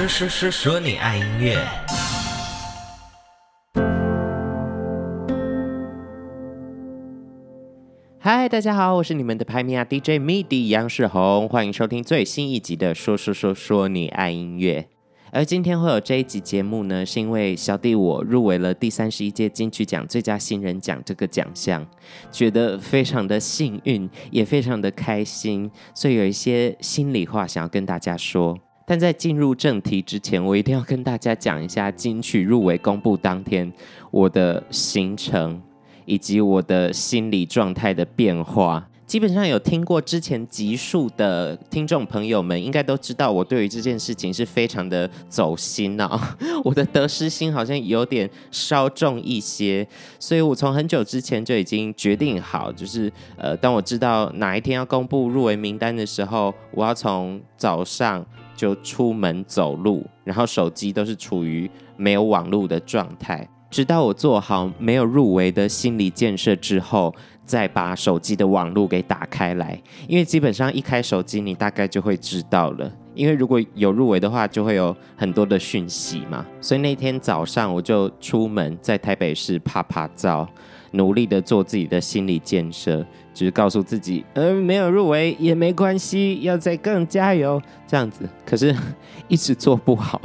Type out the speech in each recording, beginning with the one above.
说说说说你爱音乐。嗨，大家好，我是你们的拍米亚 DJ MIDI 杨世宏，欢迎收听最新一集的说说说说你爱音乐。而今天会有这一集节目呢，是因为小弟我入围了第三十一届金曲奖最佳新人奖这个奖项，觉得非常的幸运，也非常的开心，所以有一些心里话想要跟大家说。但在进入正题之前，我一定要跟大家讲一下金曲入围公布当天我的行程以及我的心理状态的变化。基本上有听过之前集数的听众朋友们，应该都知道我对于这件事情是非常的走心啊，我的得失心好像有点稍重一些，所以我从很久之前就已经决定好，就是呃，当我知道哪一天要公布入围名单的时候，我要从早上就出门走路，然后手机都是处于没有网络的状态，直到我做好没有入围的心理建设之后。再把手机的网络给打开来，因为基本上一开手机，你大概就会知道了。因为如果有入围的话，就会有很多的讯息嘛。所以那天早上我就出门，在台北市趴趴走，努力的做自己的心理建设，就是告诉自己，呃，没有入围也没关系，要再更加油这样子。可是，一直做不好。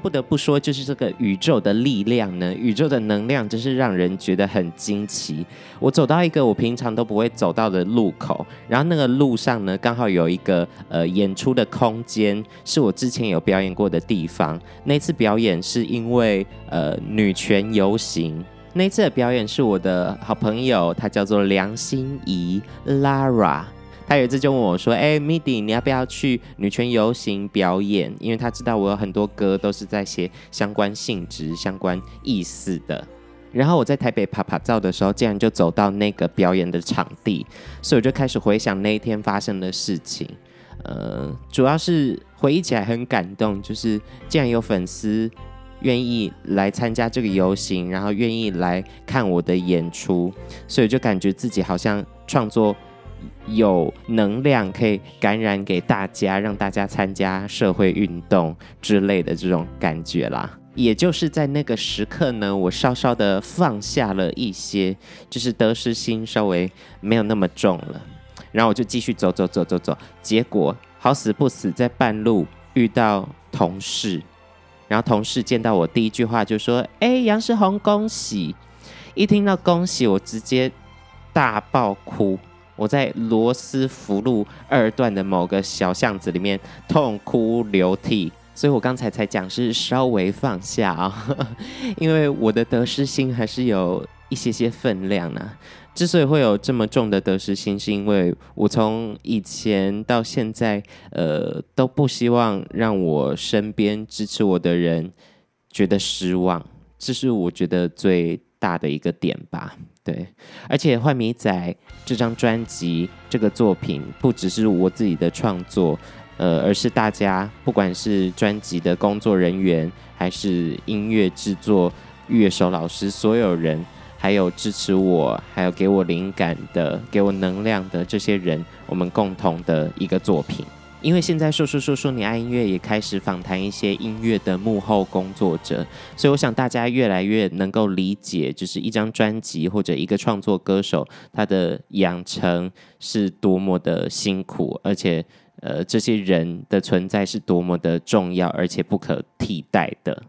不得不说，就是这个宇宙的力量呢，宇宙的能量真是让人觉得很惊奇。我走到一个我平常都不会走到的路口，然后那个路上呢，刚好有一个呃演出的空间，是我之前有表演过的地方。那次表演是因为呃女权游行，那次的表演是我的好朋友，她叫做梁心怡 Lara。她有一次就问我说：“哎，MIDI，你要不要去女权游行表演？因为她知道我有很多歌都是在写相关性质、相关意思的。然后我在台北趴趴走的时候，竟然就走到那个表演的场地，所以我就开始回想那一天发生的事情。呃，主要是回忆起来很感动，就是竟然有粉丝愿意来参加这个游行，然后愿意来看我的演出，所以就感觉自己好像创作。”有能量可以感染给大家，让大家参加社会运动之类的这种感觉啦。也就是在那个时刻呢，我稍稍的放下了一些，就是得失心稍微没有那么重了。然后我就继续走走走走走，结果好死不死在半路遇到同事，然后同事见到我第一句话就说：“哎，杨世宏，恭喜！”一听到恭喜，我直接大爆哭。我在罗斯福路二段的某个小巷子里面痛哭流涕，所以我刚才才讲是稍微放下啊，因为我的得失心还是有一些些分量呢。之所以会有这么重的得失心，是因为我从以前到现在，呃，都不希望让我身边支持我的人觉得失望，这是我觉得最大的一个点吧。对，而且《坏米仔》这张专辑这个作品不只是我自己的创作，呃，而是大家不管是专辑的工作人员，还是音乐制作乐手老师，所有人，还有支持我，还有给我灵感的、给我能量的这些人，我们共同的一个作品。因为现在说说说说你爱音乐也开始访谈一些音乐的幕后工作者，所以我想大家越来越能够理解，就是一张专辑或者一个创作歌手他的养成是多么的辛苦，而且呃这些人的存在是多么的重要，而且不可替代的。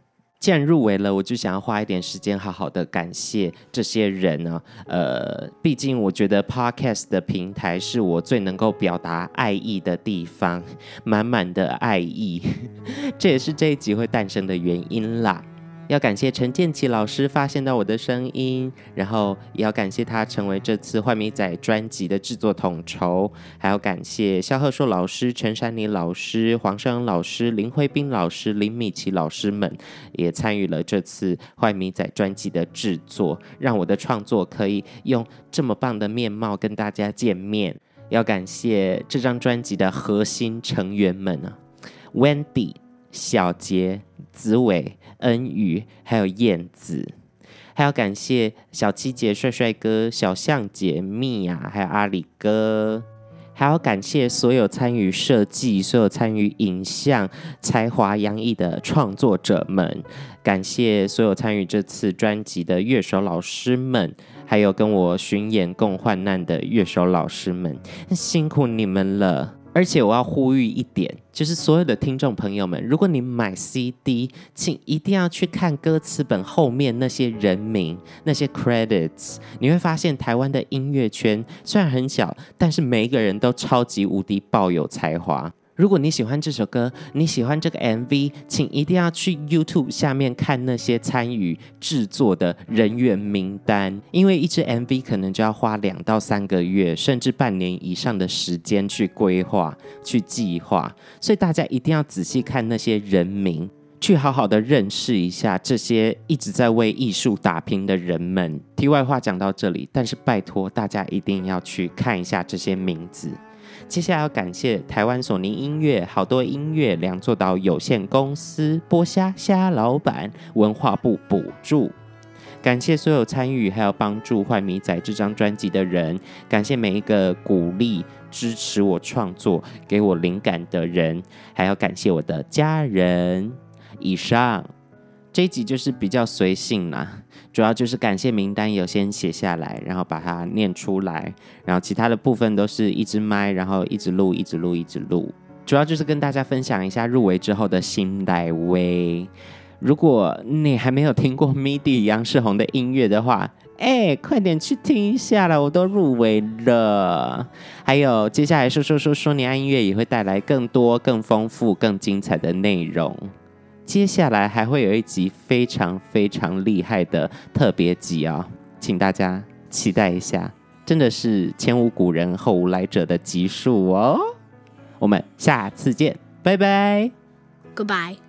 既然入围了，我就想要花一点时间，好好的感谢这些人呢、呃，毕竟我觉得 Podcast 的平台是我最能够表达爱意的地方，满满的爱意，这也是这一集会诞生的原因啦。要感谢陈建奇老师发现到我的声音，然后也要感谢他成为这次坏米仔专辑的制作统筹，还要感谢萧贺硕老师、陈珊妮老师、黄胜老师、林慧斌老师、林米奇老师们也参与了这次坏米仔专辑的制作，让我的创作可以用这么棒的面貌跟大家见面。要感谢这张专辑的核心成员们啊，Wendy、小杰、子伟。恩宇，还有燕子，还要感谢小七姐、帅帅哥、小象姐、蜜娅，还有阿里哥，还要感谢所有参与设计、所有参与影像、才华洋溢的创作者们，感谢所有参与这次专辑的乐手老师们，还有跟我巡演共患难的乐手老师们，辛苦你们了。而且我要呼吁一点，就是所有的听众朋友们，如果你买 CD，请一定要去看歌词本后面那些人名、那些 credits，你会发现台湾的音乐圈虽然很小，但是每一个人都超级无敌爆有才华。如果你喜欢这首歌，你喜欢这个 MV，请一定要去 YouTube 下面看那些参与制作的人员名单，因为一支 MV 可能就要花两到三个月，甚至半年以上的时间去规划、去计划，所以大家一定要仔细看那些人名，去好好的认识一下这些一直在为艺术打拼的人们。题外话讲到这里，但是拜托大家一定要去看一下这些名字。接下来要感谢台湾索尼音乐、好多音乐、两座岛有限公司、剥虾虾老板、文化部补助，感谢所有参与还有帮助《坏米仔》这张专辑的人，感谢每一个鼓励支持我创作、给我灵感的人，还要感谢我的家人。以上。这一集就是比较随性啦，主要就是感谢名单有先写下来，然后把它念出来，然后其他的部分都是一支麦，然后一直录，一直录，一直录。主要就是跟大家分享一下入围之后的心来威。如果你还没有听过 MIDI 杨世宏的音乐的话，哎，快点去听一下了，我都入围了。还有接下来说说说说你爱音乐也会带来更多、更丰富、更精彩的内容。接下来还会有一集非常非常厉害的特别集哦，请大家期待一下，真的是前无古人后无来者的集数哦。我们下次见，拜拜，Goodbye。